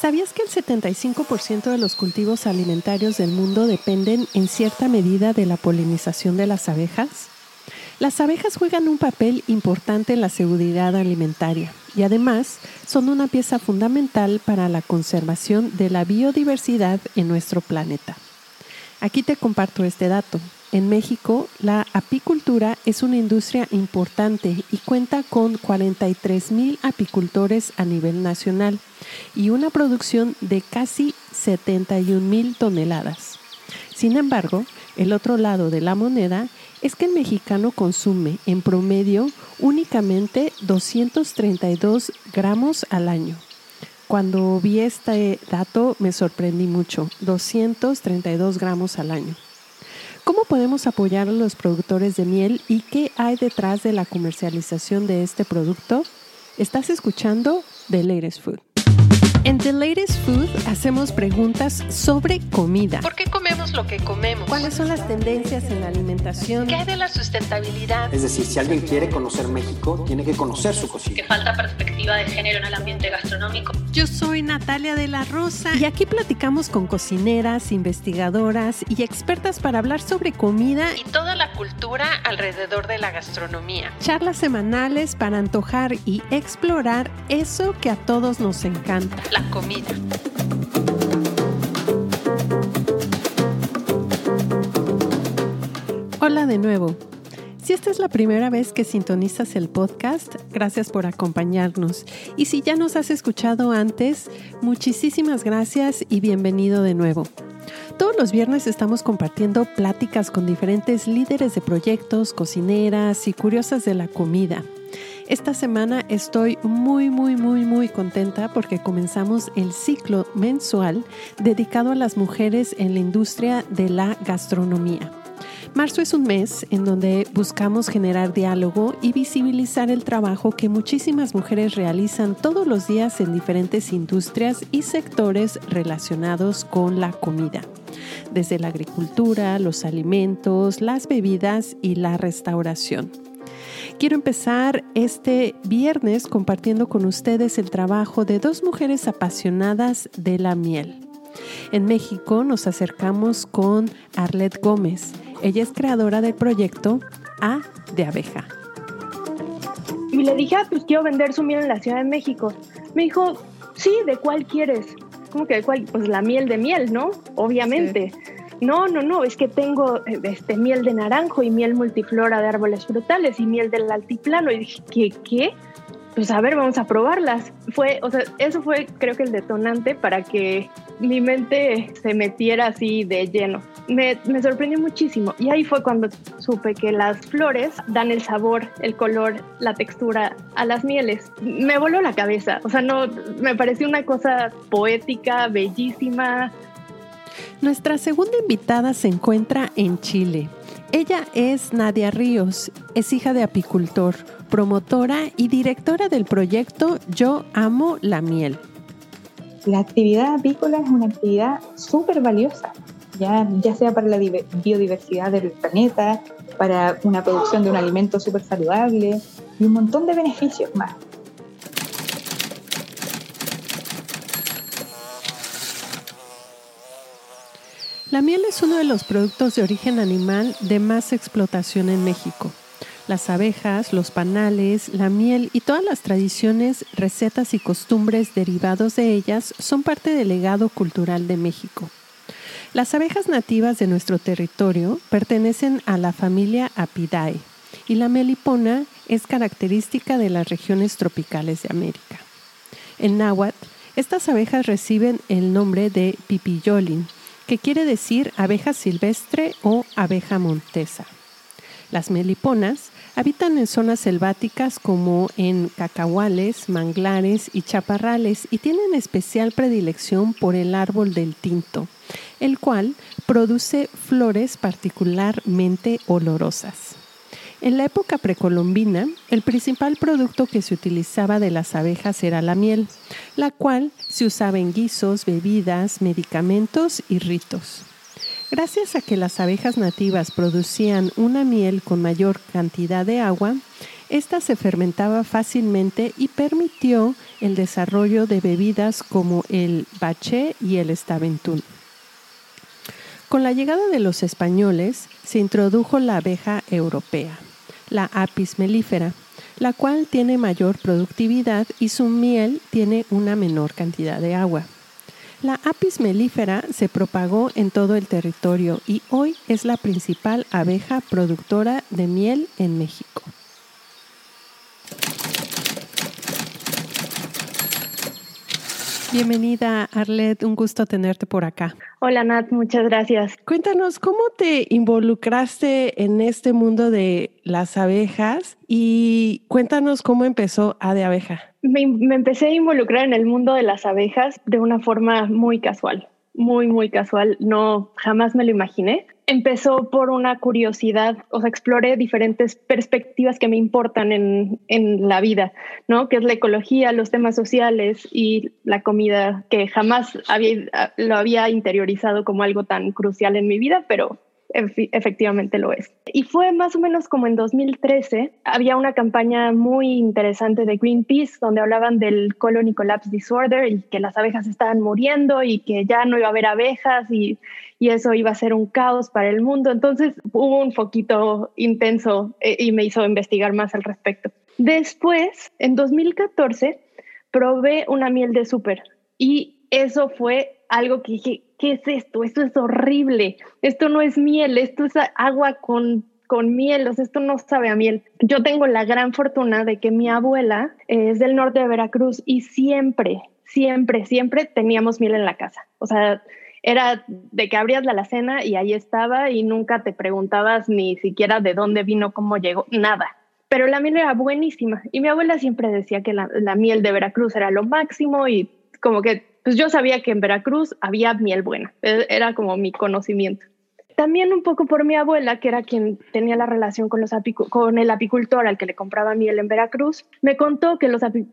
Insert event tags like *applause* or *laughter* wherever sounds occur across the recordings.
¿Sabías que el 75% de los cultivos alimentarios del mundo dependen en cierta medida de la polinización de las abejas? Las abejas juegan un papel importante en la seguridad alimentaria y además son una pieza fundamental para la conservación de la biodiversidad en nuestro planeta. Aquí te comparto este dato. En México, la apicultura es una industria importante y cuenta con 43 mil apicultores a nivel nacional y una producción de casi 71 mil toneladas. Sin embargo, el otro lado de la moneda es que el mexicano consume en promedio únicamente 232 gramos al año. Cuando vi este dato me sorprendí mucho, 232 gramos al año. ¿Cómo podemos apoyar a los productores de miel y qué hay detrás de la comercialización de este producto? Estás escuchando The Latest Food. En The Latest Food hacemos preguntas sobre comida. ¿Por qué comemos lo que comemos? ¿Cuáles son las tendencias en la alimentación? ¿Qué hay de la sustentabilidad? Es decir, si alguien quiere conocer México, tiene que conocer su Que cocina. falta perspectiva de género en el ambiente gastronómico. Yo soy Natalia de la Rosa y aquí platicamos con cocineras, investigadoras y expertas para hablar sobre comida Y toda la cultura alrededor de la gastronomía. charlas semanales para antojar y explorar eso que a todos nos encanta. La comida. Hola de nuevo. Si esta es la primera vez que sintonizas el podcast, gracias por acompañarnos. Y si ya nos has escuchado antes, muchísimas gracias y bienvenido de nuevo. Todos los viernes estamos compartiendo pláticas con diferentes líderes de proyectos, cocineras y curiosas de la comida. Esta semana estoy muy, muy, muy, muy contenta porque comenzamos el ciclo mensual dedicado a las mujeres en la industria de la gastronomía. Marzo es un mes en donde buscamos generar diálogo y visibilizar el trabajo que muchísimas mujeres realizan todos los días en diferentes industrias y sectores relacionados con la comida, desde la agricultura, los alimentos, las bebidas y la restauración. Quiero empezar este viernes compartiendo con ustedes el trabajo de dos mujeres apasionadas de la miel. En México nos acercamos con Arlette Gómez. Ella es creadora del proyecto A de abeja. Y le dije, ah, pues quiero vender su miel en la Ciudad de México. Me dijo, sí, ¿de cuál quieres? ¿Cómo que de cuál? Pues la miel de miel, ¿no? Obviamente. No, no, no, es que tengo este, miel de naranjo y miel multiflora de árboles frutales y miel del altiplano. Y dije, ¿qué? ¿Qué? Pues a ver, vamos a probarlas. Fue, o sea, eso fue creo que el detonante para que mi mente se metiera así de lleno. Me, me sorprendió muchísimo. Y ahí fue cuando supe que las flores dan el sabor, el color, la textura a las mieles. Me voló la cabeza. O sea, no, me pareció una cosa poética, bellísima. Nuestra segunda invitada se encuentra en Chile. Ella es Nadia Ríos, es hija de apicultor, promotora y directora del proyecto Yo Amo la Miel. La actividad apícola es una actividad súper valiosa, ya, ya sea para la diver- biodiversidad del planeta, para una producción de un alimento súper saludable y un montón de beneficios más. La miel es uno de los productos de origen animal de más explotación en México. Las abejas, los panales, la miel y todas las tradiciones, recetas y costumbres derivados de ellas son parte del legado cultural de México. Las abejas nativas de nuestro territorio pertenecen a la familia Apidae y la melipona es característica de las regiones tropicales de América. En náhuatl, estas abejas reciben el nombre de pipillolin, que quiere decir abeja silvestre o abeja montesa. Las meliponas habitan en zonas selváticas como en cacahuales, manglares y chaparrales y tienen especial predilección por el árbol del tinto, el cual produce flores particularmente olorosas. En la época precolombina, el principal producto que se utilizaba de las abejas era la miel, la cual se usaba en guisos, bebidas, medicamentos y ritos. Gracias a que las abejas nativas producían una miel con mayor cantidad de agua, esta se fermentaba fácilmente y permitió el desarrollo de bebidas como el baché y el estaventún. Con la llegada de los españoles se introdujo la abeja europea, la apis mellifera, la cual tiene mayor productividad y su miel tiene una menor cantidad de agua. La apis mellifera se propagó en todo el territorio y hoy es la principal abeja productora de miel en México. Bienvenida, Arlet, un gusto tenerte por acá. Hola, Nat, muchas gracias. Cuéntanos, ¿cómo te involucraste en este mundo de las abejas? Y cuéntanos cómo empezó A de Abeja. Me, me empecé a involucrar en el mundo de las abejas de una forma muy casual, muy, muy casual. No, jamás me lo imaginé empezó por una curiosidad, o sea, exploré diferentes perspectivas que me importan en, en, la vida, ¿no? Que es la ecología, los temas sociales y la comida, que jamás había, lo había interiorizado como algo tan crucial en mi vida, pero efectivamente lo es. Y fue más o menos como en 2013, había una campaña muy interesante de Greenpeace donde hablaban del colony collapse disorder y que las abejas estaban muriendo y que ya no iba a haber abejas y, y eso iba a ser un caos para el mundo. Entonces hubo un foquito intenso eh, y me hizo investigar más al respecto. Después, en 2014, probé una miel de súper y eso fue algo que dije, ¿qué es esto? Esto es horrible. Esto no es miel, esto es agua con, con miel, o sea, esto no sabe a miel. Yo tengo la gran fortuna de que mi abuela es del norte de Veracruz y siempre, siempre, siempre teníamos miel en la casa. O sea, era de que abrías la alacena y ahí estaba y nunca te preguntabas ni siquiera de dónde vino, cómo llegó, nada. Pero la miel era buenísima y mi abuela siempre decía que la, la miel de Veracruz era lo máximo y como que pues yo sabía que en Veracruz había miel buena, e, era como mi conocimiento. También un poco por mi abuela, que era quien tenía la relación con, los con el apicultor al que le compraba miel en Veracruz, me contó que,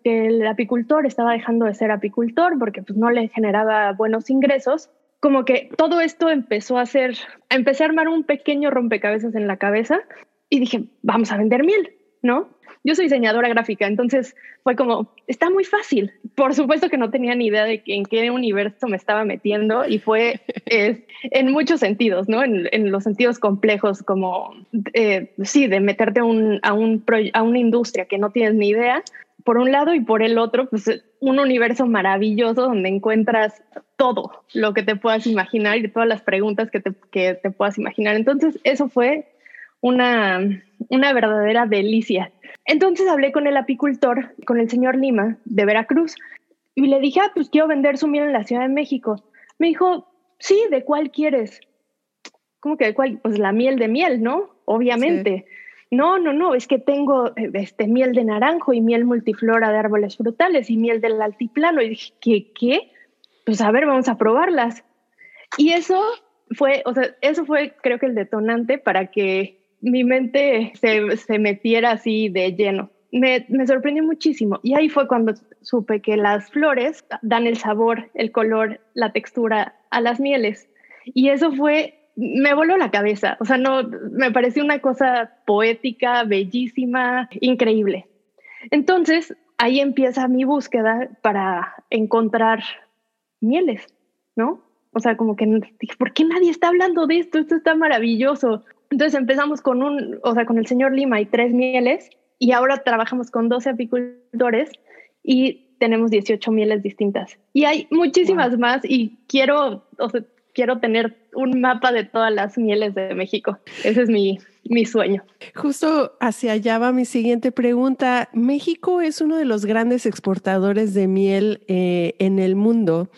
el apicultor estaba dejando de ser apicultor porque pues, no le generaba buenos ingresos. Como que todo esto empezó a hacer, empecé a armar un pequeño rompecabezas en la cabeza y dije, vamos a vender miel, ¿no? Yo soy diseñadora gráfica, entonces fue como, está muy fácil. Por supuesto que no tenía ni idea de en qué universo me estaba metiendo y fue *laughs* en muchos sentidos, ¿no? En, los sentidos complejos, como, eh, sí, de meterte a, un, a, un a una industria que no tienes ni idea, por un lado y por el otro, pues un universo maravilloso donde encuentras todo lo que te puedas imaginar y todas las preguntas que te, que te puedas imaginar. Entonces, eso fue una, una verdadera delicia. Entonces hablé con el apicultor, con el señor Lima de Veracruz, y le dije, ah, pues quiero vender su miel en la Ciudad de México. Me dijo, sí, ¿de cuál quieres? ¿Cómo que de cuál? Pues la miel de miel, ¿no? Obviamente. No, no, no, es que tengo este, miel de naranjo y miel multiflora de árboles frutales y miel del altiplano. Y dije, ¿qué? ¿Qué? Pues a ver, vamos a probarlas. Y eso fue, o sea, eso fue creo que el detonante para que mi mente se, metiera así de lleno. Me, me, sorprendió muchísimo. Y ahí fue cuando supe que las flores dan el sabor, el color, la textura a las mieles. Y eso fue, me voló la cabeza. O sea, no, me pareció una cosa poética, bellísima, increíble. Entonces, ahí empieza mi búsqueda para encontrar mieles, ¿no? O sea, como que ¿por qué nadie está hablando de esto? Esto está maravilloso. Entonces empezamos con un, o sea, con el señor Lima y tres mieles y ahora trabajamos con 12 apicultores y tenemos 18 mieles distintas. Y hay muchísimas más y quiero, o sea, quiero tener un mapa de todas las mieles de México. Ese es mi, mi sueño. Justo hacia allá va mi siguiente pregunta. México es uno de los grandes exportadores de miel eh, en el mundo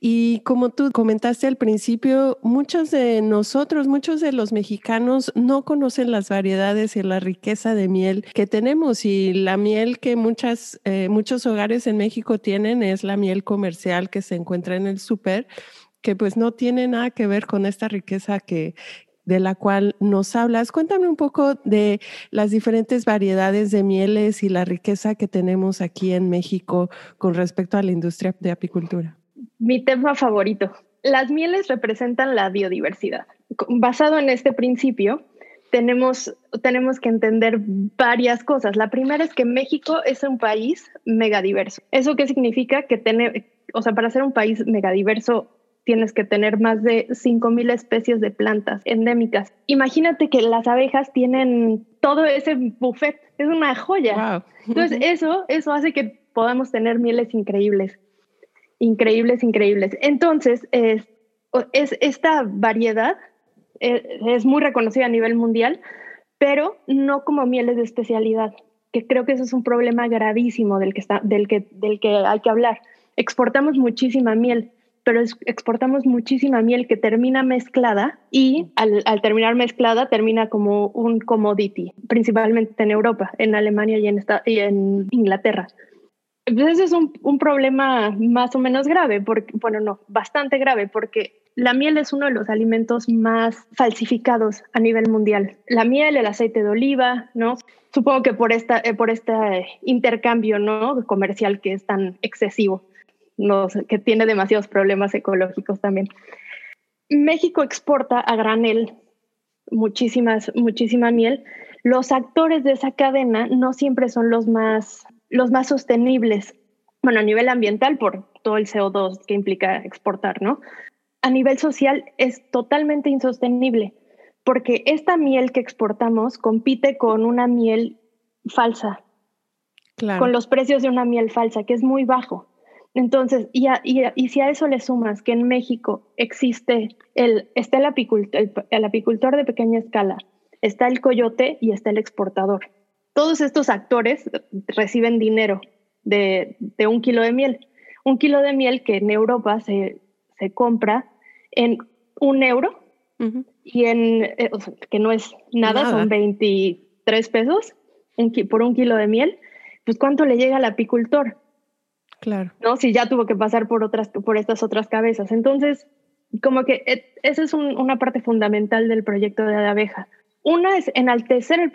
y como tú comentaste al principio, muchos de nosotros, muchos de los mexicanos no conocen las variedades y la riqueza de miel que tenemos y la miel que muchas, eh, muchos hogares en México tienen es la miel comercial que se encuentra en el súper que pues no tiene nada que ver con esta riqueza que, de la cual nos hablas. Cuéntame un poco de las diferentes variedades de mieles y la riqueza que tenemos aquí en México con respecto a la industria de apicultura. Mi tema favorito. Las mieles representan la biodiversidad. Basado en este principio, tenemos, tenemos que entender varias cosas. La primera es que México es un país megadiverso. ¿Eso qué significa? Que tener, o sea, para ser un país megadiverso tienes que tener más de 5.000 especies de plantas endémicas. Imagínate que las abejas tienen todo ese buffet, es una joya. Entonces eso, eso hace que podamos tener mieles increíbles, increíbles, increíbles. Entonces, es, es esta variedad es, eh, es muy reconocida a nivel mundial, pero no como mieles de especialidad, que creo que eso es un problema gravísimo del que, está, del que, del que hay que hablar. Exportamos muchísima miel, pero exportamos muchísima miel que termina mezclada y al, terminar mezclada termina como un commodity, principalmente en Europa, en Alemania y en, y en Inglaterra. Entonces es un, un, problema más o menos grave, porque, bueno, no, bastante grave, porque la miel es uno de los alimentos más falsificados a nivel mundial. La miel, el aceite de oliva, ¿no? Supongo que por, esta, eh, por este intercambio ¿no? comercial que es tan excesivo que tiene demasiados problemas ecológicos también. México exporta a granel muchísimas, muchísima miel. Los actores de esa cadena no siempre son los más, los más sostenibles. Bueno, a nivel ambiental, por todo el CO2 que implica exportar, ¿no? A nivel social es totalmente insostenible, porque esta miel que exportamos compite con una miel falsa, con los precios de una miel falsa, que es muy bajo. Entonces, y, y, si a eso le sumas que en México existe el, está el apicultor, el, apicultor de pequeña escala, está el coyote y está el exportador. Todos estos actores reciben dinero de, un kilo de miel. Un kilo de miel que en Europa se, compra en un euro y en, eh, que no es nada, son 23 pesos por un kilo de miel. Pues ¿cuánto le llega al apicultor? Claro. ¿No? Si ya tuvo que pasar por otras, por estas otras cabezas. Entonces, como que eh, esa es una parte fundamental del proyecto de abeja. Una es enaltecer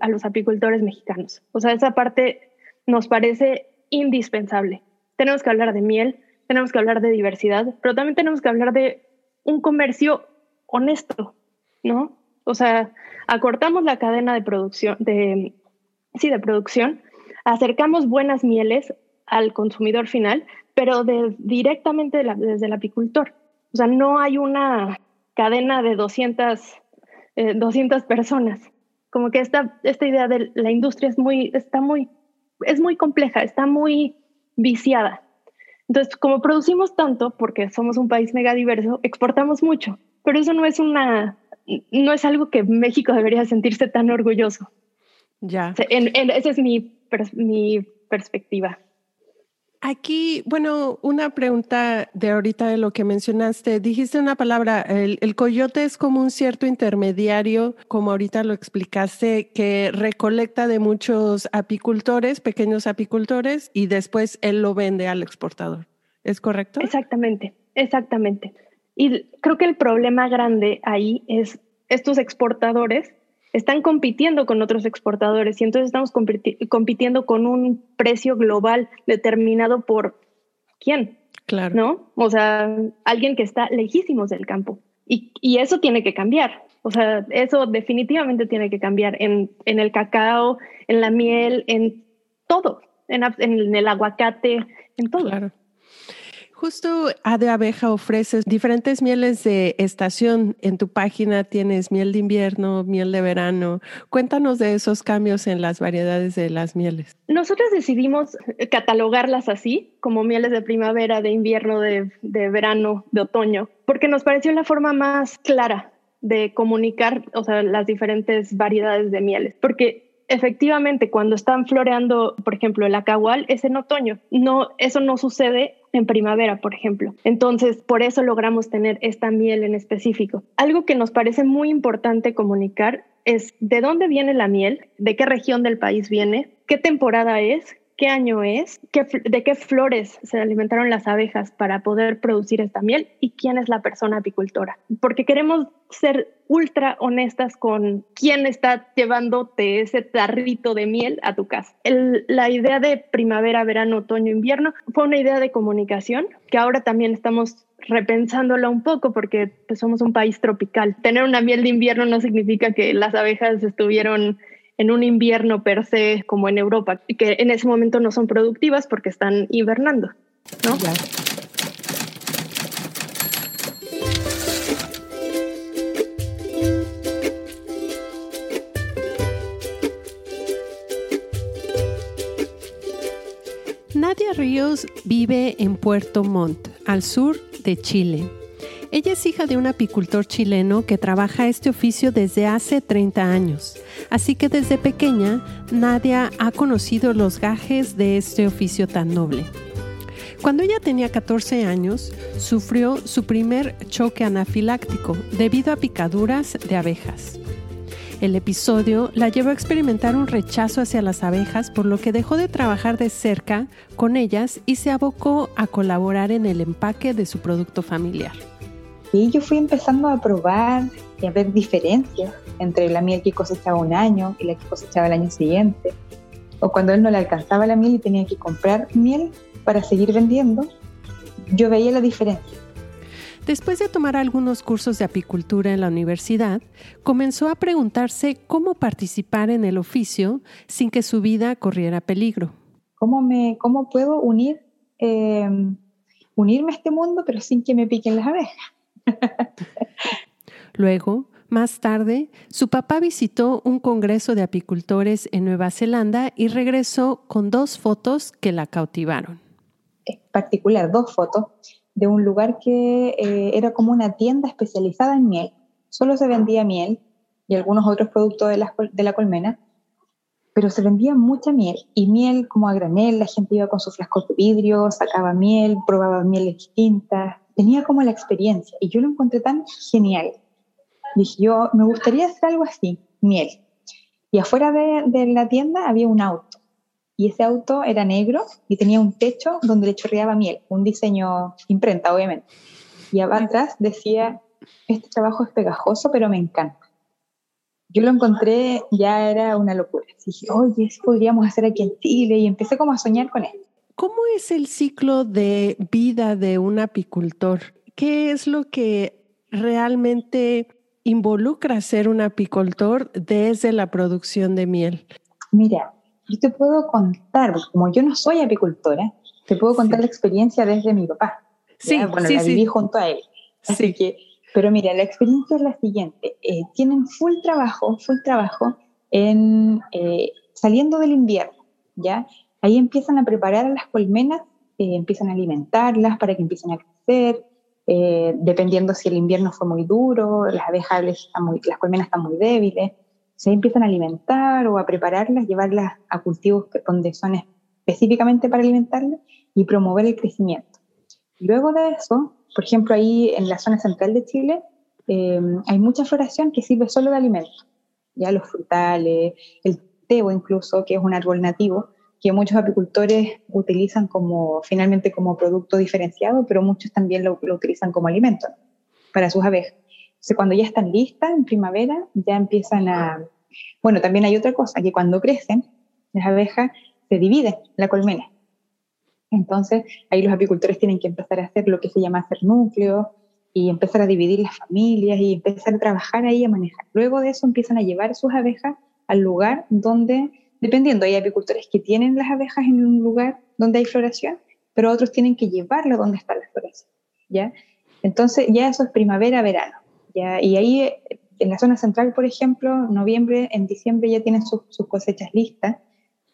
a los apicultores mexicanos. O sea, esa parte nos parece indispensable. Tenemos que hablar de miel, tenemos que hablar de diversidad, pero también tenemos que hablar de un comercio honesto, ¿no? O sea, acortamos la cadena de producción, de, sí, de producción, acercamos buenas mieles al consumidor final, pero de, directamente desde el apicultor. O sea, no hay una cadena de 200, 200 eh, personas. Como que esta, esta idea de la industria es muy, está muy, es muy compleja, está muy viciada. Entonces, como producimos tanto, porque somos un país mega diverso, exportamos mucho, pero eso no es una, no es algo que México debería sentirse tan orgulloso. Ya. esa es mi, mi perspectiva. Aquí, bueno, una pregunta de ahorita de lo que mencionaste. Dijiste una palabra, el, coyote es como un cierto intermediario, como ahorita lo explicaste, que recolecta de muchos apicultores, pequeños apicultores, y después él lo vende al exportador. ¿Es correcto? Exactamente, exactamente. Y creo que el problema grande ahí es estos exportadores están compitiendo con otros exportadores y entonces estamos compitiendo con un precio global determinado por quién. Claro. ¿No? O sea, alguien que está lejísimos del campo. Y, y, eso tiene que cambiar. O sea, eso definitivamente tiene que cambiar en, en el cacao, en la miel, en todo, en, en el aguacate, en todo. Claro. Justo A de Abeja ofreces diferentes mieles de estación. En tu página tienes miel de invierno, miel de verano. Cuéntanos de esos cambios en las variedades de las mieles. Nosotros decidimos catalogarlas así, como mieles de primavera, de invierno, de, de verano, de otoño, porque nos pareció la forma más clara de comunicar, o sea, las diferentes variedades de mieles, porque efectivamente cuando están floreando, por ejemplo, el acahual es en otoño. No, eso no sucede en primavera, por ejemplo. Entonces, por eso logramos tener esta miel en específico. Algo que nos parece muy importante comunicar es de dónde viene la miel, de qué región del país viene, qué temporada es, qué año es, de qué flores se alimentaron las abejas para poder producir esta miel y quién es la persona apicultora. Porque queremos ser ultra honestas con quién está llevándote ese tarrito de miel a tu casa. la idea de primavera, verano, otoño, invierno fue una idea de comunicación que ahora también estamos repensándola un poco porque pues, somos un país tropical. Tener una miel de invierno no significa que las abejas estuvieron en un invierno per se como en Europa, que en ese momento no son productivas porque están hibernando, ¿no? Nadia Ríos vive en Puerto Montt, al sur de Chile. Ella es hija de un apicultor chileno que trabaja este oficio desde hace 30 años, así que desde pequeña Nadia ha conocido los gajes de este oficio tan noble. Cuando ella tenía 14 años, sufrió su primer choque anafiláctico debido a picaduras de abejas. El episodio la llevó a experimentar un rechazo hacia las abejas, por lo que dejó de trabajar de cerca con ellas y se abocó a colaborar en el empaque de su producto familiar. Y yo fui empezando a probar y a ver diferencias entre la miel que cosechaba un año y la que cosechaba el año siguiente. O cuando él no le alcanzaba la miel y tenía que comprar miel para seguir vendiendo, yo veía la diferencia. Después de tomar algunos cursos de apicultura en la universidad, comenzó a preguntarse cómo participar en el oficio sin que su vida corriera peligro. ¿Cómo, me, cómo puedo unir, eh, unirme a este mundo pero sin que me piquen las abejas? Luego, más tarde, su papá visitó un congreso de apicultores en Nueva Zelanda y regresó con dos fotos que la cautivaron. En particular, dos fotos de un lugar que eh, era como una tienda especializada en miel. Solo se vendía miel y algunos otros productos de la, colmena, pero se vendía mucha miel y miel como a granel, la gente iba con sus flascos de vidrio, sacaba miel, probaba mieles distintas, tenía como la experiencia y yo lo encontré tan genial. Dije, yo me gustaría hacer algo así, miel. Y afuera de, la tienda había un auto y ese auto era negro y tenía un techo donde le chorreaba miel, un diseño imprenta, obviamente. Y atrás decía, este trabajo es pegajoso, pero me encanta. Yo lo encontré, ya era una locura. Dije, oye, eso podríamos hacer aquí en Chile y empecé como a soñar con él. ¿Cómo es el ciclo de vida de un apicultor? ¿Qué es lo que realmente involucra ser un apicultor desde la producción de miel? Mira, yo te puedo contar, como yo no soy apicultora, te puedo contar la experiencia desde mi papá. Sí, bueno, sí, la viví junto a él. Así Sí. que, pero mira, la experiencia es la siguiente. Eh, tienen full trabajo, full trabajo en eh, saliendo del invierno, ¿ya? Ahí empiezan a preparar a las colmenas, eh, empiezan a alimentarlas para que empiecen a crecer, eh, dependiendo si el invierno fue muy duro, las abejas están las colmenas están muy débiles, se empiezan a alimentar o a prepararlas, llevarlas a cultivos donde son específicamente para alimentarlas y promover el crecimiento. Luego de eso, por ejemplo, ahí en la zona central de Chile, eh, hay mucha floración que sirve solo de alimento. Ya los frutales, el tebo incluso, que es un árbol nativo, que muchos apicultores utilizan como, finalmente como producto diferenciado, pero muchos también lo, utilizan como alimento para sus abejas. Cuando ya están listas en primavera, ya empiezan a... Bueno, también hay otra cosa, que cuando crecen, las abejas se dividen la colmena. Entonces, ahí los apicultores tienen que empezar a hacer lo que se llama hacer núcleos y empezar a dividir las familias y empezar a trabajar ahí, a manejar. Luego de eso empiezan a llevar sus abejas al lugar donde, dependiendo, hay apicultores que tienen las abejas en un lugar donde hay floración pero otros tienen que llevarlo donde está la floración, ¿ya? Entonces ya eso es primavera, verano, ¿ya? Y ahí en la zona central, por ejemplo, noviembre, en diciembre ya tienen sus, cosechas listas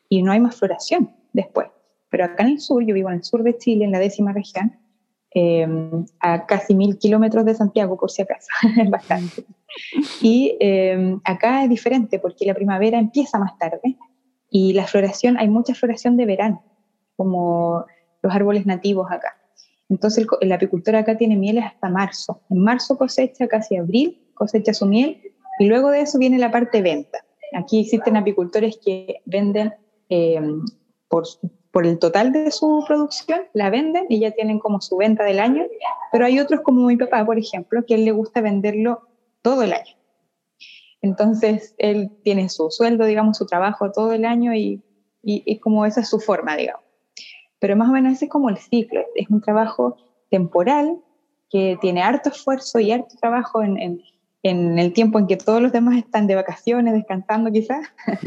y no hay más floración después. Pero acá en el sur, yo vivo en el sur de Chile, en la décima región, em, a casi mil kilómetros de Santiago, por si acaso, *laughs* es bastante. Y em, acá es diferente porque la primavera empieza más tarde y la floración, hay mucha floración de verano, como los árboles nativos acá. Entonces el, el apicultor acá tiene mieles hasta marzo. En marzo cosecha casi abril cosecha su miel y luego de eso viene la parte venta. Aquí existen apicultores que venden eh, por, por el total de su producción, la venden y ya tienen como su venta del año, pero hay otros como mi papá, por ejemplo, que él le gusta venderlo todo el año. Entonces, él tiene su sueldo, digamos, su trabajo todo el año y, y, como esa es su forma, digamos. Pero más o menos ese es como el ciclo, es un trabajo temporal que tiene harto esfuerzo y harto trabajo en, en, en el tiempo en que todos los demás están de vacaciones, descansando quizás, *laughs*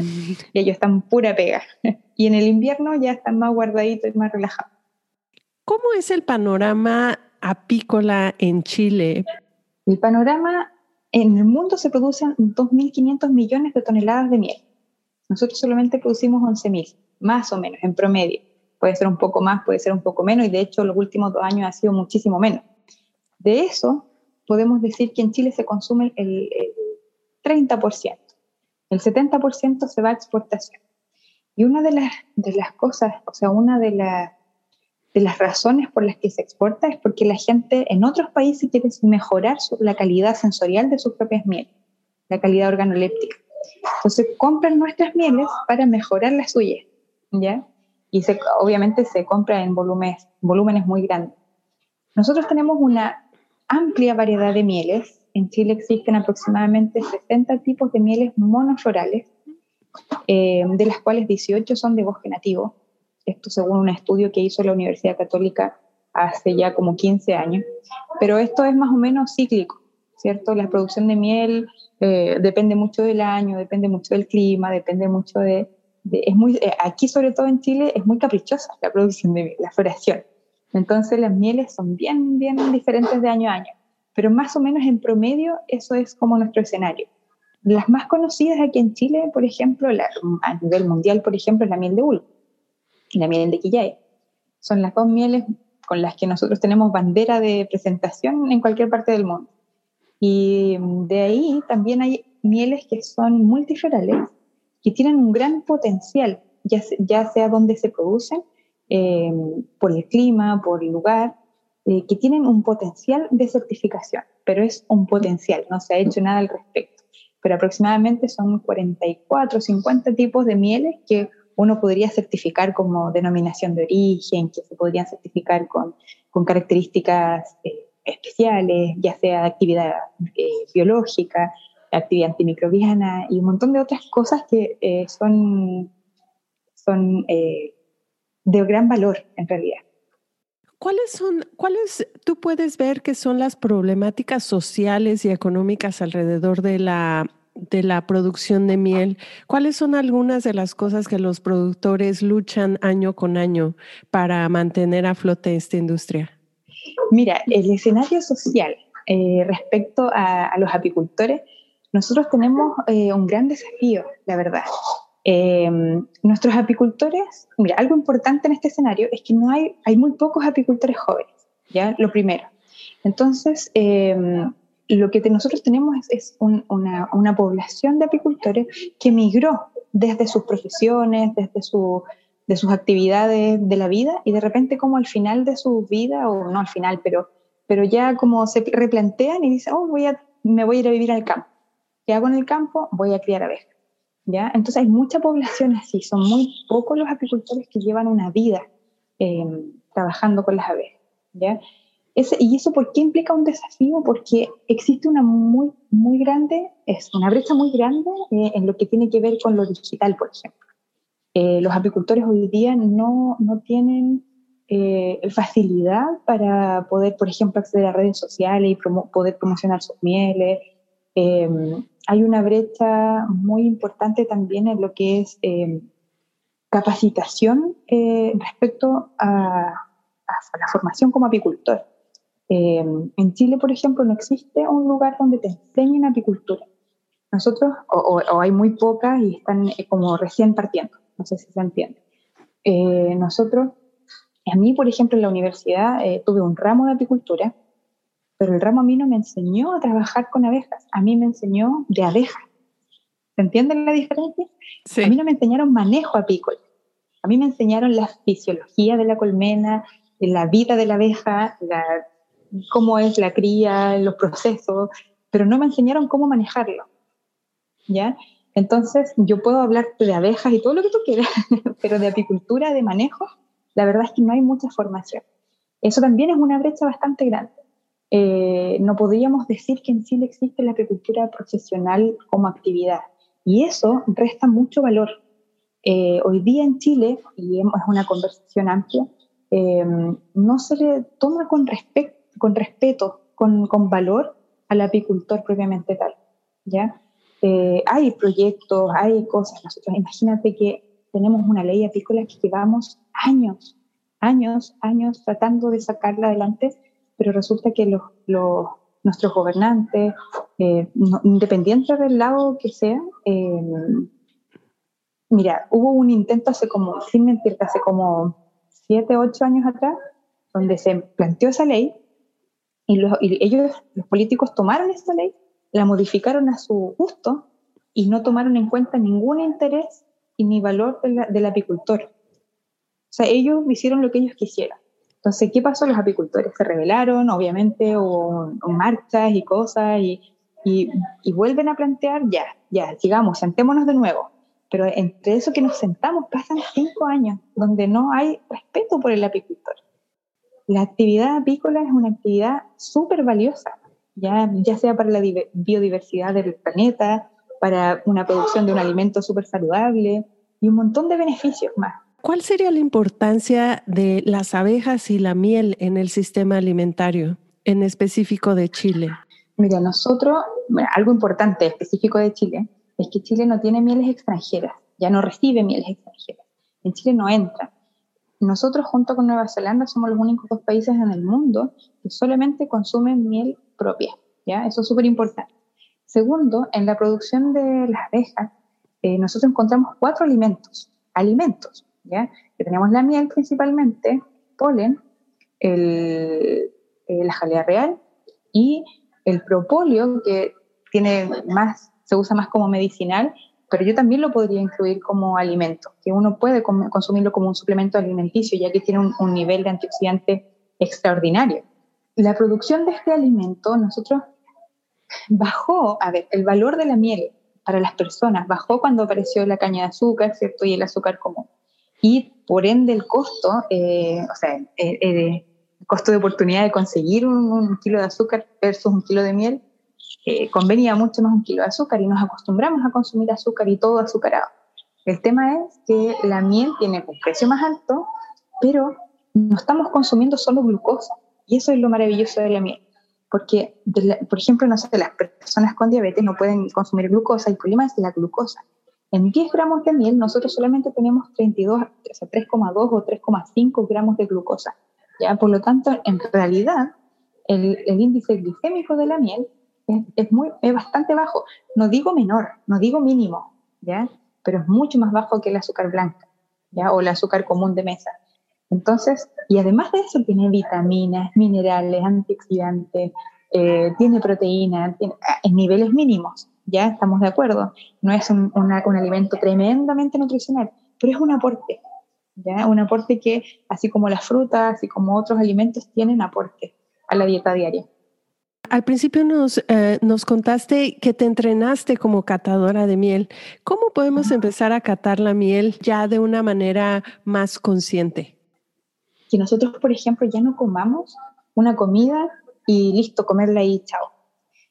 y ellos están pura pega. *laughs* Y en el invierno ya están más guardaditos y más relajados. ¿Cómo es el panorama apícola en Chile? El panorama, en el mundo se producen 2.500 millones de toneladas de miel. Nosotros solamente producimos 11.000, más o menos, en promedio. Puede ser un poco más, puede ser un poco menos, y de hecho los últimos dos años ha sido muchísimo menos. De eso, podemos decir que en Chile se consume el, 30%. El 70% se va a exportación. Y una de las, de las cosas, o sea, una de, de las razones por las que se exporta es porque la gente en otros países quiere mejorar la calidad sensorial de sus propias mieles, la calidad organoléptica. Entonces compran nuestras mieles para mejorar las suyas, ¿ya? Y obviamente se compra en volúmenes, volúmenes muy grandes. Nosotros tenemos una amplia variedad de mieles. En Chile existen aproximadamente 60 tipos de mieles monoflorales, eh, de las cuales 18 son de bosque nativo. Esto según un estudio que hizo la Universidad Católica hace ya como 15 años. Pero esto es más o menos cíclico, ¿cierto? La producción de miel eh, depende mucho del año, depende mucho del clima, depende mucho de... es muy, eh, aquí, sobre todo en Chile, es muy caprichosa la producción de miel, la floración. Entonces las mieles son bien, bien diferentes de año a año, pero más o menos en promedio eso es como nuestro escenario. Las más conocidas aquí en Chile, por ejemplo, a nivel mundial, por ejemplo, es la miel de Ul y la miel de Quillay. Son las dos mieles con las que nosotros tenemos bandera de presentación en cualquier parte del mundo. Y de ahí también hay mieles que son multiflorales, que tienen un gran potencial, ya, ya sea donde se producen eh, por el clima, por el lugar, eh, que tienen un potencial de certificación, pero es un potencial, no se ha hecho nada al respecto. Pero aproximadamente son 44, 50 tipos de mieles que uno podría certificar como denominación de origen, que se podrían certificar con, características eh, especiales, ya sea actividad biológica, actividad antimicrobiana y un montón de otras cosas que son, son de gran valor en realidad. ¿Cuáles son, cuáles tú puedes ver que son las problemáticas sociales y económicas alrededor de la, de la producción de miel? ¿Cuáles son algunas de las cosas que los productores luchan año con año para mantener a flote esta industria? Mira, el escenario social eh, respecto a, los apicultores, nosotros tenemos eh, un gran desafío, la verdad. Em, nuestros apicultores, mira, algo importante en este escenario es que no hay, hay muy pocos apicultores jóvenes, ¿ya? Lo primero. Entonces, em, lo que nosotros tenemos es, una, población de apicultores que migró desde sus profesiones, desde su, de sus actividades de la vida y de repente como al final de su vida, o no al final, pero, pero ya como se replantean y dicen, oh, voy a, me voy a ir a vivir al campo. ¿Qué hago en el campo? Voy a criar abejas. ¿ya? Entonces hay mucha población así, son muy pocos los apicultores que llevan una vida em, trabajando con las abejas, ¿ya? ¿Y eso por qué implica un desafío? Porque existe una muy, muy grande, es una brecha muy grande eh, en lo que tiene que ver con lo digital, por ejemplo. Eh, los apicultores hoy día no, no tienen eh, facilidad para poder, por ejemplo, acceder a redes sociales y poder promocionar sus mieles. Em, hay una brecha muy importante también en lo que es eh, capacitación eh, respecto a, a la formación como apicultor. Eh, en Chile, por ejemplo, no existe un lugar donde te enseñen apicultura. Nosotros, o, hay muy pocas y están eh, como recién partiendo, no sé si se entiende. Eh, nosotros, a mí, por ejemplo, en la universidad tuve un ramo de apicultura, pero el ramo a mí no me enseñó a trabajar con abejas, a mí me enseñó de abejas. ¿Se entiende la diferencia? A mí no me enseñaron manejo apícola, a mí me enseñaron la fisiología de la colmena, la vida de la abeja, cómo es la cría, los procesos, pero no me enseñaron cómo manejarlo. ¿Ya? Entonces, yo puedo hablar de abejas y todo lo que tú quieras, *laughs* pero de apicultura, de manejo, la verdad es que no hay mucha formación. Eso también es una brecha bastante grande. Eh, no podríamos decir que en Chile existe la apicultura profesional como actividad. Y eso resta mucho valor. Eh, hoy día en Chile, y es una conversación amplia, Em, no se le toma con, con respeto, con, con, valor al apicultor propiamente tal. ¿ya? Eh, hay proyectos, hay cosas. Nosotros, imagínate que tenemos una ley apícola que llevamos años, años, años tratando de sacarla adelante, pero resulta que los, los nuestros gobernantes, eh, independientes del lado que sea, em, mira, hubo un intento hace como, sin mentirte, hace como siete, ocho años atrás, donde se planteó esa ley y, los, ellos, los políticos, tomaron esa ley, la modificaron a su gusto y no tomaron en cuenta ningún interés y ni valor del apicultor. O sea, ellos hicieron lo que ellos quisieran. Entonces, ¿qué pasó? Los apicultores se rebelaron, obviamente hubo marchas y cosas y, y, y, vuelven a plantear, ya, ya, sigamos, sentémonos de nuevo. Pero entre eso que nos sentamos pasan cinco años donde no hay respeto por el apicultor. La actividad apícola es una actividad súper valiosa, ya, ya sea para la biodiversidad del planeta, para una producción de un alimento súper saludable y un montón de beneficios más. ¿Cuál sería la importancia de las abejas y la miel en el sistema alimentario, en específico de Chile? Mira, nosotros, algo importante específico de Chile, es que Chile no tiene mieles extranjeras, ya no recibe mieles extranjeras. En Chile no entra. Nosotros junto con Nueva Zelanda somos los únicos dos países en el mundo que solamente consumen miel propia, ¿ya? Eso es súper importante. Segundo, en la producción de las abejas, eh, nosotros encontramos cuatro alimentos, alimentos, ¿ya? Que tenemos la miel principalmente, polen, el, eh, la jalea real y el propóleo, que tiene más se usa más como medicinal, pero yo también lo podría incluir como alimento, que uno puede consumirlo como un suplemento alimenticio, ya que tiene un, nivel de antioxidante extraordinario. La producción de este alimento, nosotros bajó, a ver, el valor de la miel para las personas bajó cuando apareció la caña de azúcar, ¿cierto? Y el azúcar común. Y por ende el costo, eh, o sea, eh, eh, el costo de oportunidad de conseguir un, un, kilo de azúcar versus un kilo de miel convenía mucho más un kilo de azúcar y nos acostumbramos a consumir azúcar y todo azucarado. El tema es que la miel tiene un precio más alto, pero no estamos consumiendo solo glucosa. Y eso es lo maravilloso de la miel. Porque, por ejemplo, no sé, las personas con diabetes no pueden consumir glucosa. El problema es la glucosa. En 10 gramos de miel nosotros solamente tenemos 32, o 3,2 o 3,5 gramos de glucosa. ¿ya? Por lo tanto, en realidad, el, el índice glicémico de la miel es, muy, es bastante bajo. No digo menor, no digo mínimo, ¿ya? Pero es mucho más bajo que el azúcar blanca, ¿ya? O el azúcar común de mesa. Entonces, y además de eso, tiene vitaminas, minerales, antioxidantes, eh, tiene proteína, ah, en niveles mínimos, ¿ya? Estamos de acuerdo. No es un, un alimento tremendamente nutricional, pero es un aporte, ¿ya? Un aporte que, así como las frutas, así como otros alimentos, tienen aporte a la dieta diaria. Al principio nos, eh, nos contaste que te entrenaste como catadora de miel. ¿Cómo podemos empezar a catar la miel ya de una manera más consciente? Que nosotros, por ejemplo, ya no comamos una comida y listo, comerla y chao.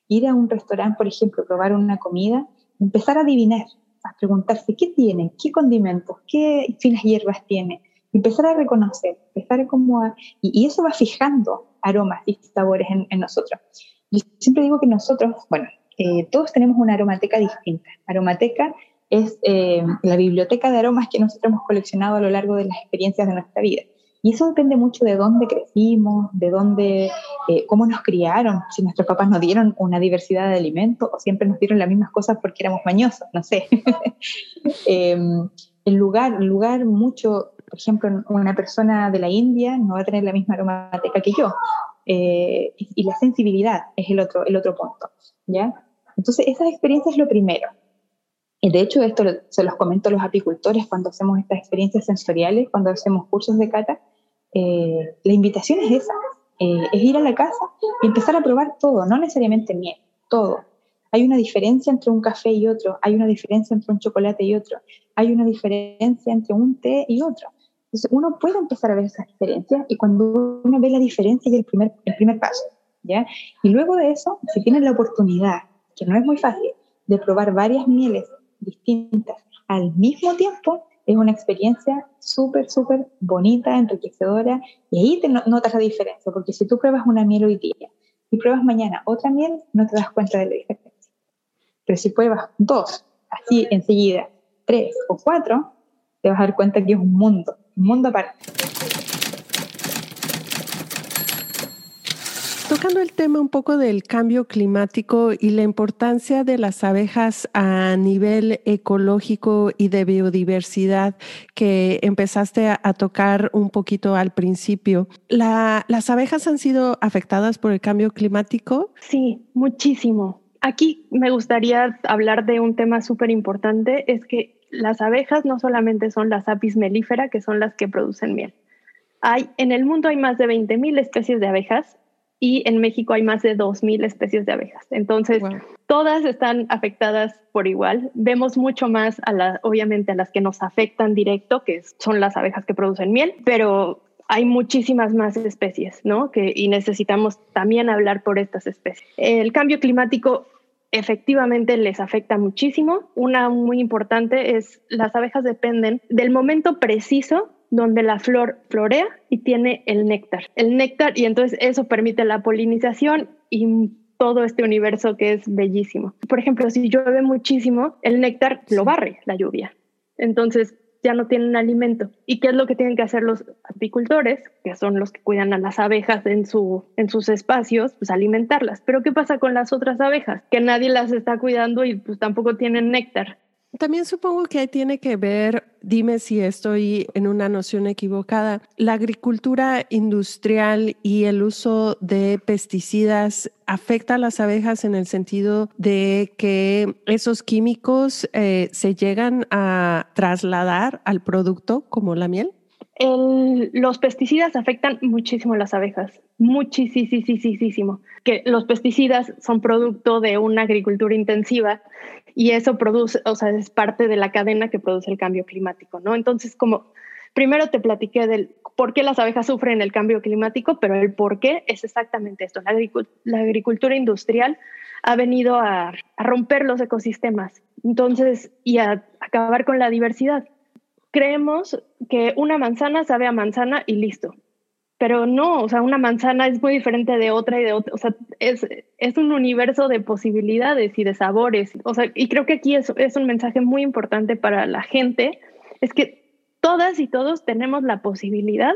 Ir a un restaurante, por ejemplo, probar una comida, empezar a adivinar, a preguntarse qué tiene, qué condimentos, qué finas hierbas tiene, empezar a reconocer, empezar como a, y, eso va fijando aromas y sabores en, nosotros. Yo siempre digo que nosotros, bueno, eh, todos tenemos una aromateca distinta. Aromateca es eh, la biblioteca de aromas que nosotros hemos coleccionado a lo largo de las experiencias de nuestra vida. Y eso depende mucho de dónde crecimos, de dónde, eh, cómo nos criaron, si nuestros papás nos dieron una diversidad de alimentos o siempre nos dieron las mismas cosas porque éramos mañosos, no sé. *laughs* Em, el lugar, el lugar mucho, por ejemplo, una persona de la India no va a tener la misma aromateca que yo. Eh, y la sensibilidad es el otro, el otro punto, ¿ya? Entonces, esa experiencia es lo primero. Y de hecho, esto se los comento a los apicultores cuando hacemos estas experiencias sensoriales, cuando hacemos cursos de cata. Eh, la invitación es esa, eh, es ir a la casa y empezar a probar todo, no necesariamente miel, todo. Hay una diferencia entre un café y otro, hay una diferencia entre un chocolate y otro, hay una diferencia entre un té y otro. Entonces uno puede empezar a ver esas diferencias y cuando uno ve la diferencia es el primer, el primer paso. ¿ya? Y luego de eso, si tienes la oportunidad, que no es muy fácil, de probar varias mieles distintas al mismo tiempo, es una experiencia súper, súper bonita, enriquecedora, y ahí te notas la diferencia, porque si tú pruebas una miel hoy día y pruebas mañana otra miel, no te das cuenta de la diferencia. Pero si pruebas dos, así enseguida, tres o cuatro, te vas a dar cuenta que es un mundo, un mundo aparte. Tocando el tema un poco del cambio climático y la importancia de las abejas a nivel ecológico y de biodiversidad que empezaste a, tocar un poquito al principio, ¿las abejas han sido afectadas por el cambio climático? Sí, muchísimo. Aquí me gustaría hablar de un tema súper importante, es que las abejas no solamente son las apis melífera, que son las que producen miel. Hay, en el mundo hay más de 20.000 especies de abejas y en México hay más de 2.000 especies de abejas. Entonces, todas están afectadas por igual. Vemos mucho más, a la, obviamente, a las que nos afectan directo, que son las abejas que producen miel, pero hay muchísimas más especies, ¿no? Que, y necesitamos también hablar por estas especies. El cambio climático efectivamente les afecta muchísimo. Una muy importante es las abejas dependen del momento preciso donde la flor florea y tiene el néctar. El néctar y entonces eso permite la polinización y todo este universo que es bellísimo. Por ejemplo, si llueve muchísimo, el néctar lo barre la lluvia. Entonces ya no tienen alimento. ¿Y qué es lo que tienen que hacer los apicultores, que son los que cuidan a las abejas en, su, en sus espacios? Pues alimentarlas. Pero ¿qué pasa con las otras abejas? Que nadie las está cuidando y pues tampoco tienen néctar. También supongo que tiene que ver, dime si estoy en una noción equivocada, la agricultura industrial y el uso de pesticidas afecta a las abejas en el sentido de que esos químicos eh, se llegan a trasladar al producto como la miel. Los pesticidas afectan muchísimo a las abejas, muchísimo. Que los pesticidas son producto de una agricultura intensiva y eso produce, o sea, es parte de la cadena que produce el cambio climático, ¿no? Entonces, como primero te platiqué del por qué las abejas sufren el cambio climático, pero el por qué es exactamente esto. La, agricultura industrial ha venido a, a romper los ecosistemas, entonces, y a acabar con la diversidad. Creemos que una manzana sabe a manzana y listo. Pero no, o sea, una manzana es muy diferente de otra y de otra, o sea, es, es un universo de posibilidades y de sabores, o sea, y creo que aquí es, es un mensaje muy importante para la gente, es que todas y todos tenemos la posibilidad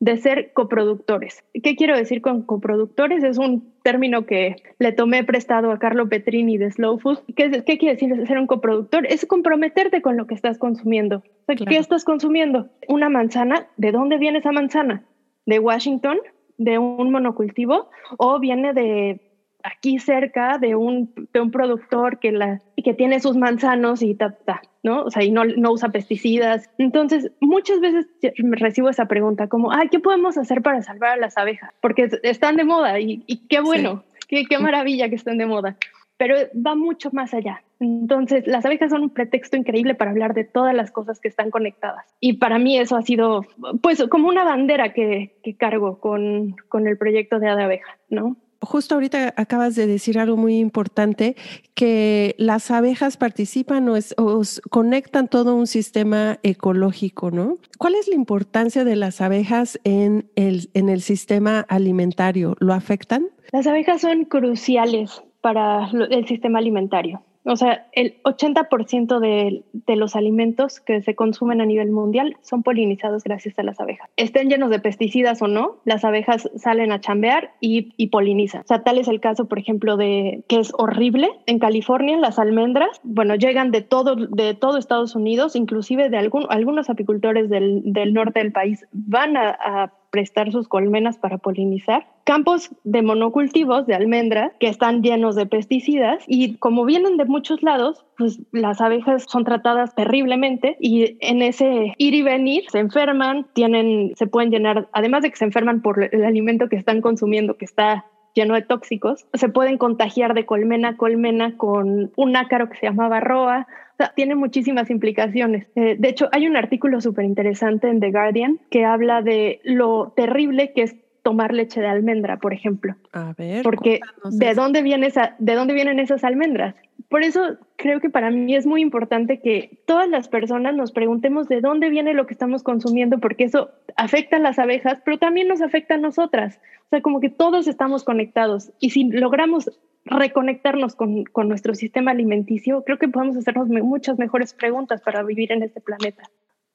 de ser coproductores. ¿Qué quiero decir con coproductores? Es un término que le tomé prestado a Carlo Petrini de Slow Food. ¿Qué, qué quiere decir ser un coproductor? Es comprometerte con lo que estás consumiendo. ¿Qué estás consumiendo? Una manzana. ¿De dónde viene esa manzana? de Washington, de un monocultivo, o viene de aquí cerca de un, de un productor que, la, que tiene sus manzanos y ta, ta, ¿no? O sea, y no, no usa pesticidas. Entonces, muchas veces recibo esa pregunta como, ay, ¿qué podemos hacer para salvar a las abejas? Porque están de moda y, qué bueno, qué, qué maravilla que estén de moda pero va mucho más allá. Entonces, las abejas son un pretexto increíble para hablar de todas las cosas que están conectadas. Y para mí eso ha sido, pues, como una bandera que, cargo con, con el proyecto de Ada Abeja, ¿no? Justo ahorita acabas de decir algo muy importante, que las abejas participan o, o, conectan todo un sistema ecológico, ¿no? ¿Cuál es la importancia de las abejas en el, en el sistema alimentario? ¿Lo afectan? Las abejas son cruciales para el sistema alimentario. O sea, el 80% de, de, los alimentos que se consumen a nivel mundial son polinizados gracias a las abejas. Estén llenos de pesticidas o no, las abejas salen a chambear y, polinizan. O sea, tal es el caso, por ejemplo, de que es horrible. En California, las almendras, bueno, llegan de todo, de todo Estados Unidos, inclusive de algún, algunos apicultores del, del norte del país van a, a prestar sus colmenas para polinizar, campos de monocultivos de almendra que están llenos de pesticidas y como vienen de muchos lados, pues las abejas son tratadas terriblemente y en ese ir y venir se enferman, tienen, se pueden llenar, además de que se enferman por el alimento que están consumiendo que está lleno de tóxicos, se pueden contagiar de colmena a colmena con un ácaro que se llama barroa, sea, tiene muchísimas implicaciones. Eh, de hecho, hay un artículo súper interesante en The Guardian que habla de lo terrible que es tomar leche de almendra, por ejemplo. A ver. Porque ¿de dónde, viene esa, ¿de dónde vienen esas almendras? Por eso creo que para mí es muy importante que todas las personas nos preguntemos de dónde viene lo que estamos consumiendo, porque eso afecta a las abejas, pero también nos afecta a nosotras. O sea, como que todos estamos conectados. Y si logramos reconectarnos con, con, nuestro sistema alimenticio, creo que podemos hacernos muchas mejores preguntas para vivir en este planeta.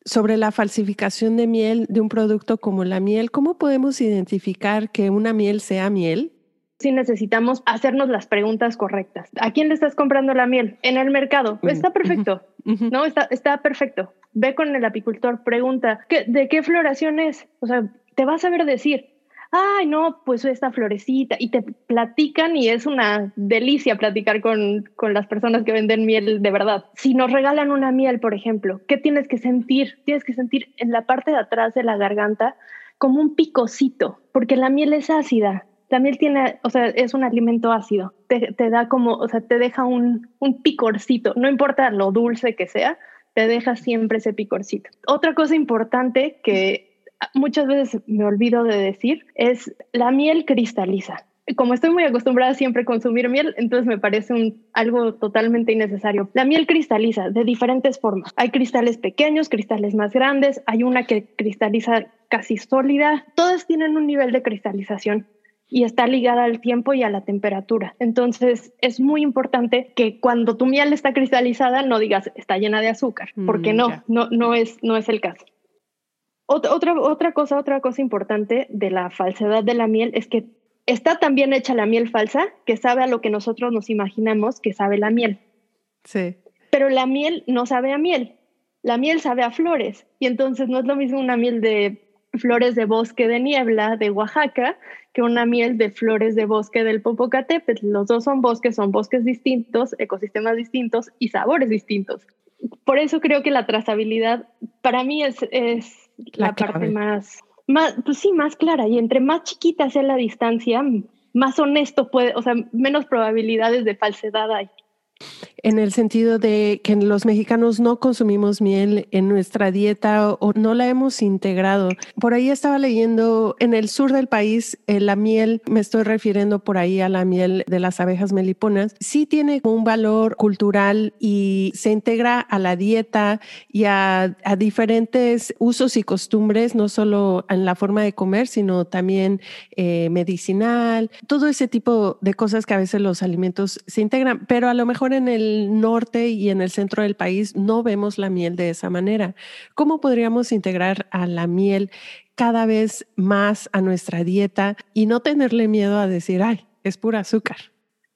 Sobre la falsificación de miel de un producto como la miel, ¿cómo podemos identificar que una miel sea miel? Sí necesitamos hacernos las preguntas correctas. ¿A quién le estás comprando la miel? En el mercado. Está perfecto. No, está, está perfecto. Ve con el apicultor, pregunta, ¿qué, ¿de qué floración es? O sea, te vas a saber decir ay, no, pues esta florecita, y te platican y es una delicia platicar con, con, las personas que venden miel de verdad. Si nos regalan una miel, por ejemplo, ¿qué tienes que sentir? Tienes que sentir en la parte de atrás de la garganta como un picocito, porque la miel es ácida. La miel tiene, o sea, es un alimento ácido. Te, te da como, o sea, te deja un, un picorcito, no importa lo dulce que sea, te deja siempre ese picorcito. Otra cosa importante que muchas veces me olvido de decir es la miel cristaliza. Como estoy muy acostumbrada siempre a consumir miel, entonces me parece un, algo totalmente innecesario. La miel cristaliza de diferentes formas. Hay cristales pequeños, cristales más grandes, hay una que cristaliza casi sólida. Todas tienen un nivel de cristalización y está ligada al tiempo y a la temperatura. Entonces es muy importante que cuando tu miel está cristalizada no digas está llena de azúcar, porque mm, no, no, no es, no es el caso. Otra, otra cosa, otra cosa importante de la falsedad de la miel es que está también hecha la miel falsa que sabe a lo que nosotros nos imaginamos que sabe la miel. Sí. Pero la miel no sabe a miel. La miel sabe a flores. Y entonces no es lo mismo una miel de flores de bosque de niebla de Oaxaca que una miel de flores de bosque del Popocatépetl. Los dos son bosques, son bosques distintos, ecosistemas distintos y sabores distintos. Por eso creo que la trazabilidad para mí es, es la, parte más, más, pues sí, más clara. Y entre más chiquita sea la distancia, más honesto puede, o sea, menos probabilidades de falsedad hay en el sentido de que los mexicanos no consumimos miel en nuestra dieta o no la hemos integrado. Por ahí estaba leyendo, en el sur del país, eh, la miel, me estoy refiriendo por ahí a la miel de las abejas meliponas, sí tiene un valor cultural y se integra a la dieta y a, a diferentes usos y costumbres, no solo en la forma de comer, sino también eh, medicinal, todo ese tipo de cosas que a veces los alimentos se integran, pero a lo mejor en el norte y en el centro del país no vemos la miel de esa manera. ¿Cómo podríamos integrar a la miel cada vez más a nuestra dieta y no tenerle miedo a decir, ay, es pura azúcar?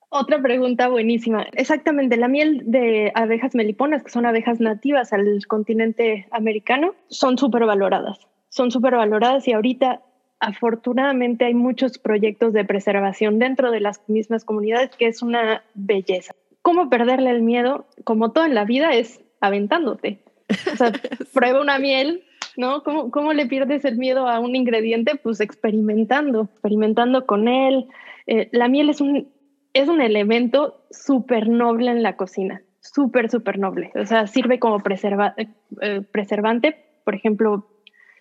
Otra pregunta buenísima. Exactamente, la miel de abejas meliponas, que son abejas nativas al continente americano, son súper valoradas. Son súper valoradas y ahorita afortunadamente hay muchos proyectos de preservación dentro de las mismas comunidades que es una belleza cómo perderle el miedo, como todo en la vida, es aventándote. O sea, *laughs* *laughs* prueba una miel, ¿no? ¿Cómo, ¿Cómo, le pierdes el miedo a un ingrediente? Pues experimentando, experimentando con él. Eh, la miel es un, es un elemento súper noble en la cocina, súper, súper noble. O sea, sirve como preserva, eh, preservante. Por ejemplo,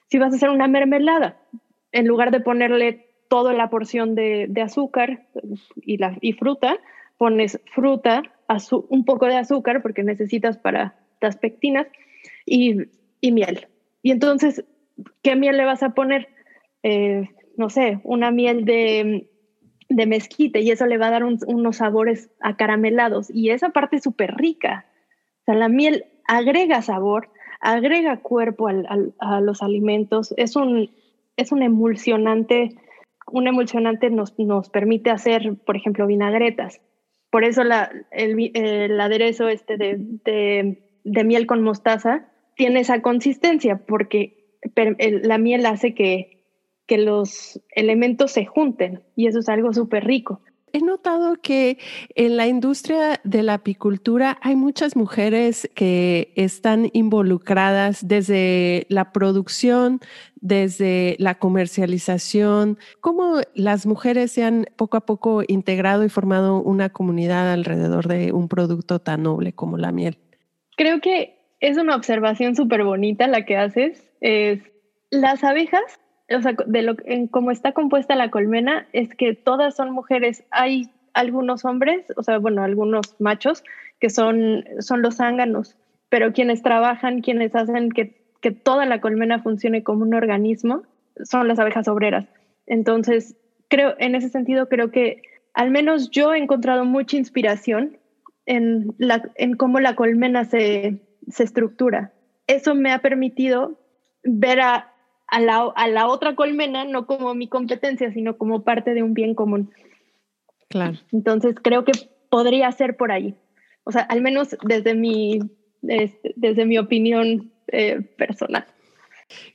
si vas a hacer una mermelada, en lugar de ponerle toda la porción de, de azúcar y, la, y fruta, pones fruta, un poco de azúcar porque necesitas para las pectinas y, miel. Y entonces, ¿qué miel le vas a poner? Eh, no sé, una miel de de mezquite y eso le va a dar unos sabores acaramelados y esa parte es súper rica. O sea, la miel agrega sabor, agrega cuerpo a los alimentos, es un, es un emulsionante, un emulsionante nos, nos permite hacer, por ejemplo, vinagretas. Por eso la, el, aderezo este de, de, de, miel con mostaza tiene esa consistencia, porque la miel hace que, que los elementos se junten y eso es algo súper rico. He notado que en la industria de la apicultura hay muchas mujeres que están involucradas desde la producción, desde la comercialización. ¿Cómo las mujeres se han poco a poco integrado y formado una comunidad alrededor de un producto tan noble como la miel? Creo que es una observación súper bonita la que haces. Es, las abejas o sea, de lo, en cómo está compuesta la colmena, es que todas son mujeres. Hay algunos hombres, o sea, bueno, algunos machos, que son, son los zánganos, pero quienes trabajan, quienes hacen que, que toda la colmena funcione como un organismo, son las abejas obreras. Entonces, creo, en ese sentido, creo que al menos yo he encontrado mucha inspiración en, la, en cómo la colmena se, se estructura. Eso me ha permitido ver a a la, a la otra colmena no como mi competencia, sino como parte de un bien común. Claro. Entonces creo que podría ser por ahí. O sea, al menos desde mi, este, desde, mi opinión eh, personal.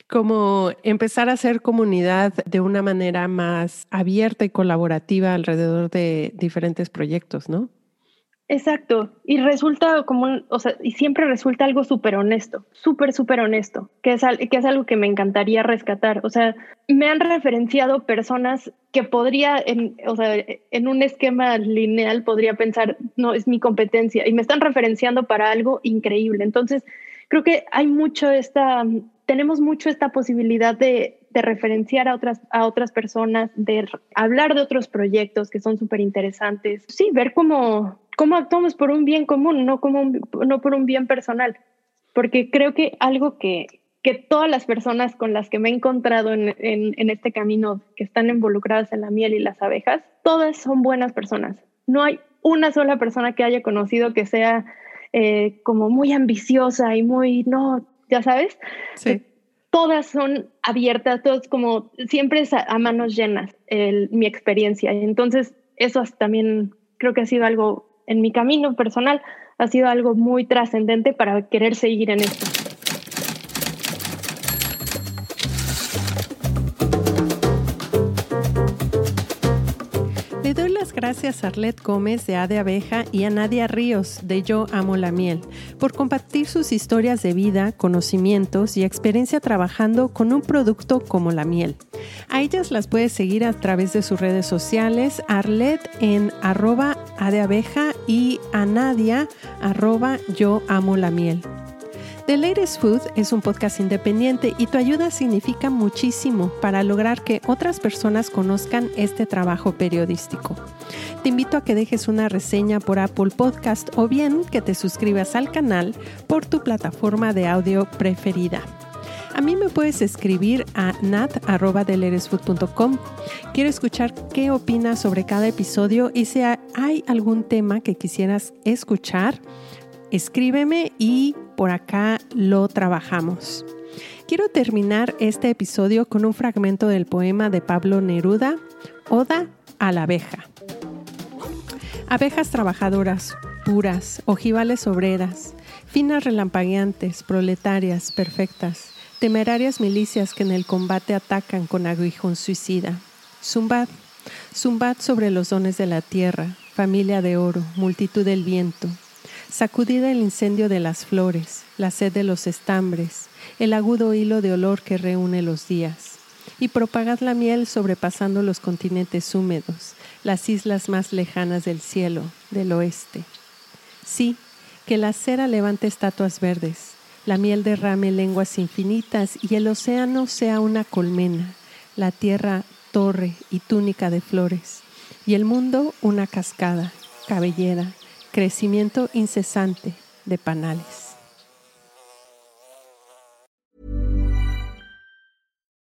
Como empezar a hacer comunidad de una manera más abierta y colaborativa alrededor de diferentes proyectos, ¿no? Exacto. Y resulta como, o sea, y siempre resulta algo súper honesto, súper, súper honesto, que es, que es algo que me encantaría rescatar. O sea, me han referenciado personas que podría, en, o sea, en un esquema lineal podría pensar, no, es mi competencia, y me están referenciando para algo increíble. Entonces, creo que hay mucho esta, tenemos mucho esta posibilidad de, de referenciar a otras, a otras personas, de hablar de otros proyectos que son súper interesantes. Sí, ver cómo cómo actuamos por un bien común, no, como no por un bien personal. Porque creo que algo que, que todas las personas con las que me he encontrado en, en, este camino, que están involucradas en la miel y las abejas, todas son buenas personas. No hay una sola persona que haya conocido que sea eh, como muy ambiciosa y muy, no, ya sabes. Sí. Todas son abiertas, todas como siempre es a, manos llenas mi experiencia. Entonces, eso también creo que ha sido algo en mi camino personal ha sido algo muy trascendente para querer seguir en esto. Le doy las gracias a Arlette Gómez de A de Abeja y a Nadia Ríos de Yo Amo la Miel por compartir sus historias de vida, conocimientos y experiencia trabajando con un producto como la miel. A ellas las puedes seguir a través de sus redes sociales, Arlette en arroba A de Abeja y a Nadia arroba Yo Amo la Miel. The Latest Food es un podcast independiente y tu ayuda significa muchísimo para lograr que otras personas conozcan este trabajo periodístico. Te invito a que dejes una reseña por Apple Podcast o bien que te suscribas al canal por tu plataforma de audio preferida. A mí me puedes escribir a nat.deleresfood.com. Quiero escuchar qué opinas sobre cada episodio y si hay algún tema que quisieras escuchar, escríbeme y por acá lo trabajamos. Quiero terminar este episodio con un fragmento del poema de Pablo Neruda, Oda a la abeja. Abejas trabajadoras, puras, ojivales obreras, finas relampagueantes, proletarias, perfectas, temerarias milicias que en el combate atacan con aguijón suicida. Zumbad, zumbad sobre los dones de la tierra, familia de oro, multitud del viento, Sacudida el incendio de las flores, la sed de los estambres, el agudo hilo de olor que reúne los días, y propagad la miel sobrepasando los continentes húmedos, las islas más lejanas del cielo, del oeste. Sí, que la cera levante estatuas verdes, la miel derrame lenguas infinitas y el océano sea una colmena, la tierra torre y túnica de flores, y el mundo una cascada, cabellera, crecimiento incesante de panales.